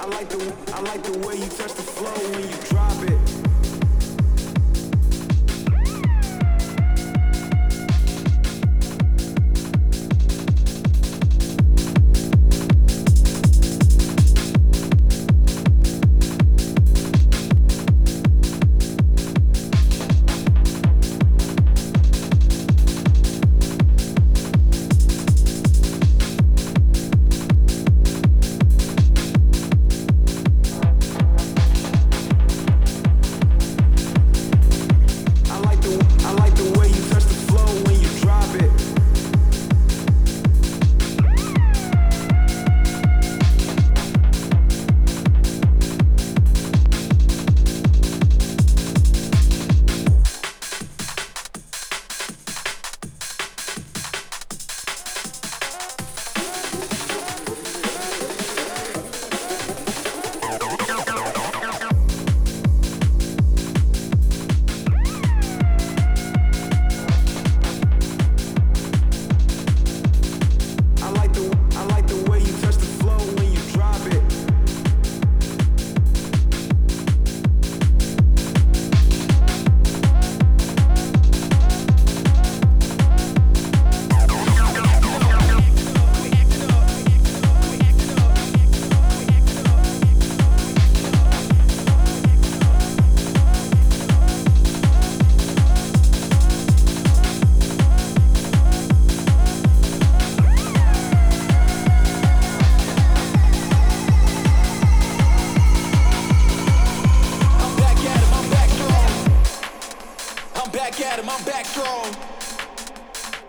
I like the I like the way you touch the flow when you drop it.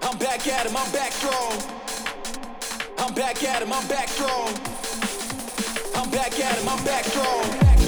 I'm back at him, I'm back strong. I'm back at him, I'm back strong. I'm back at him, I'm back strong.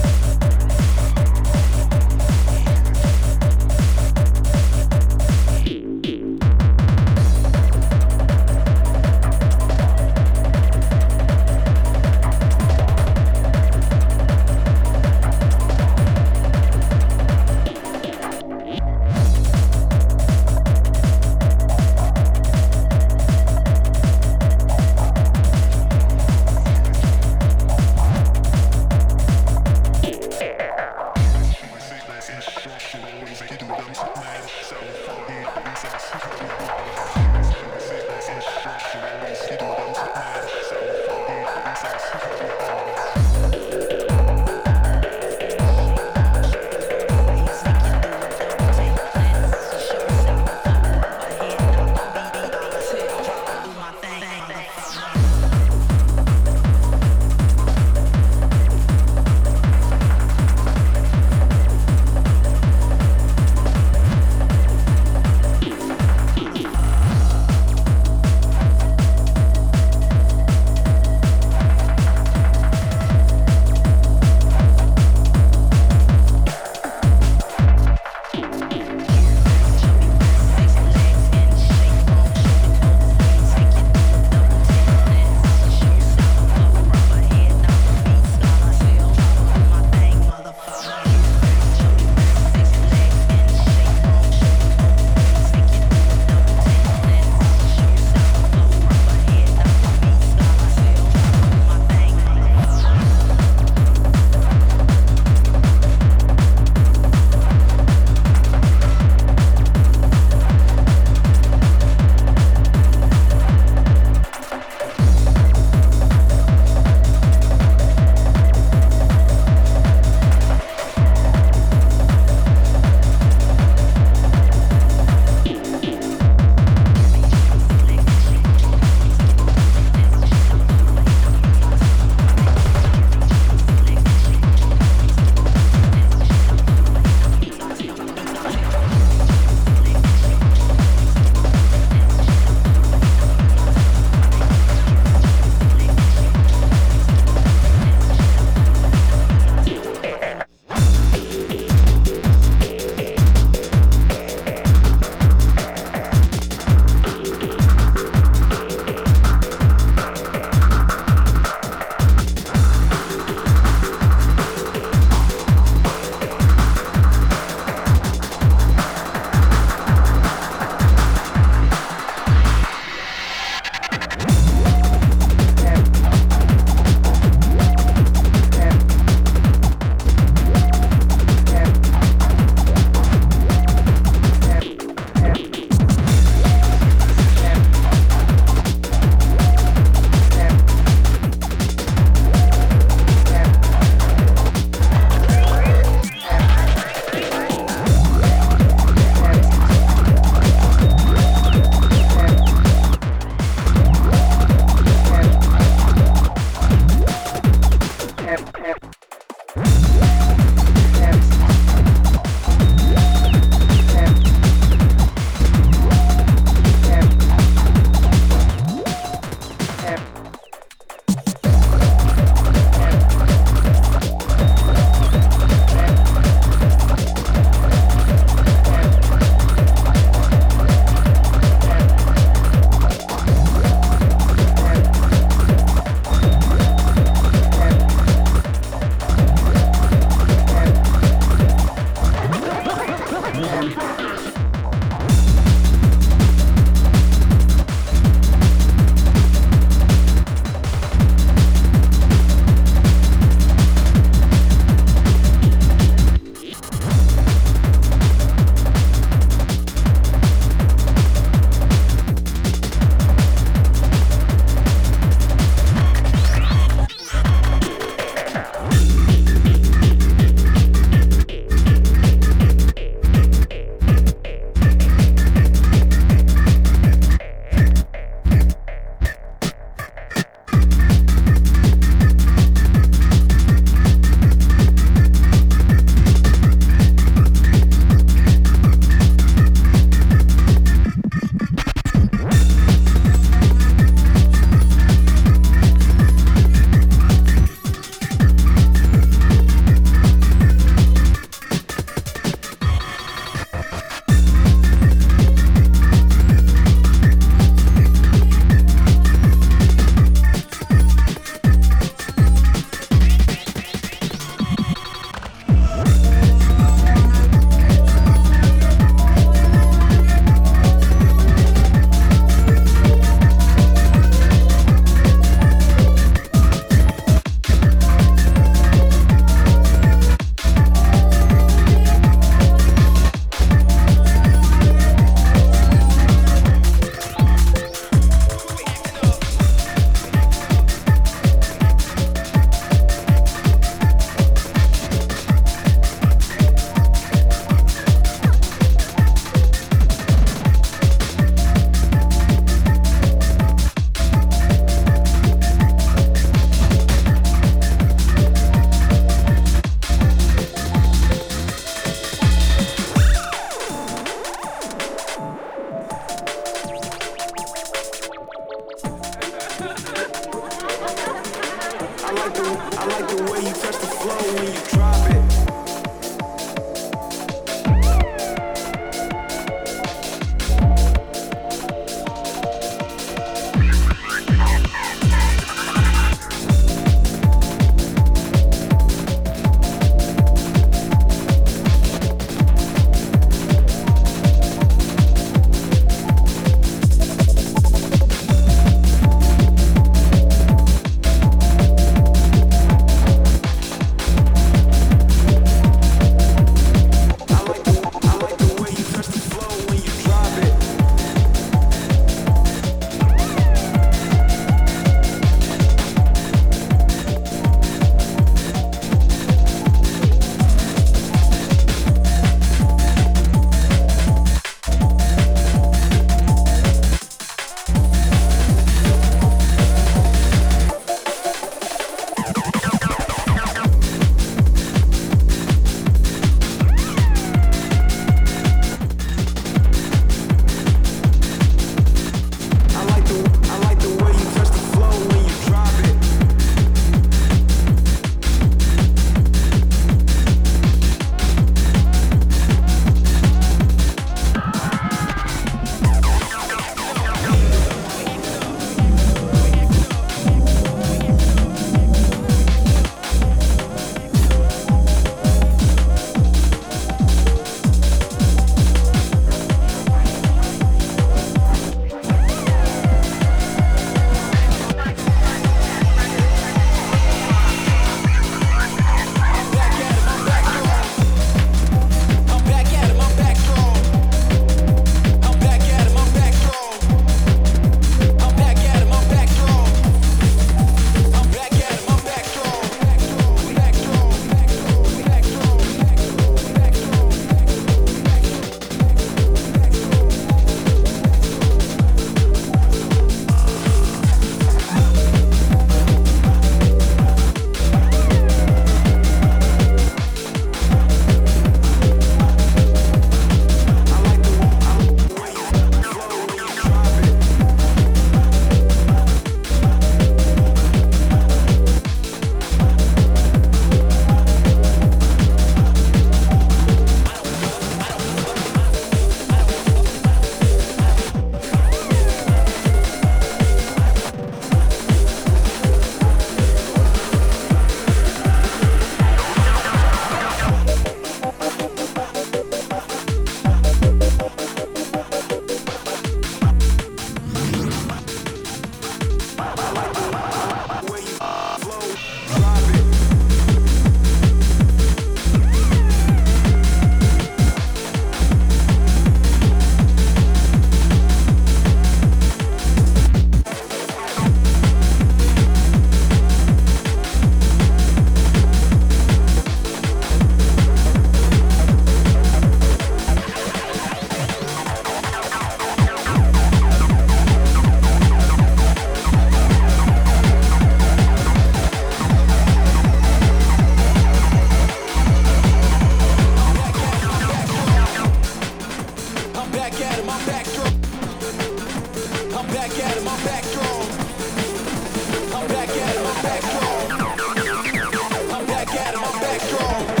strong.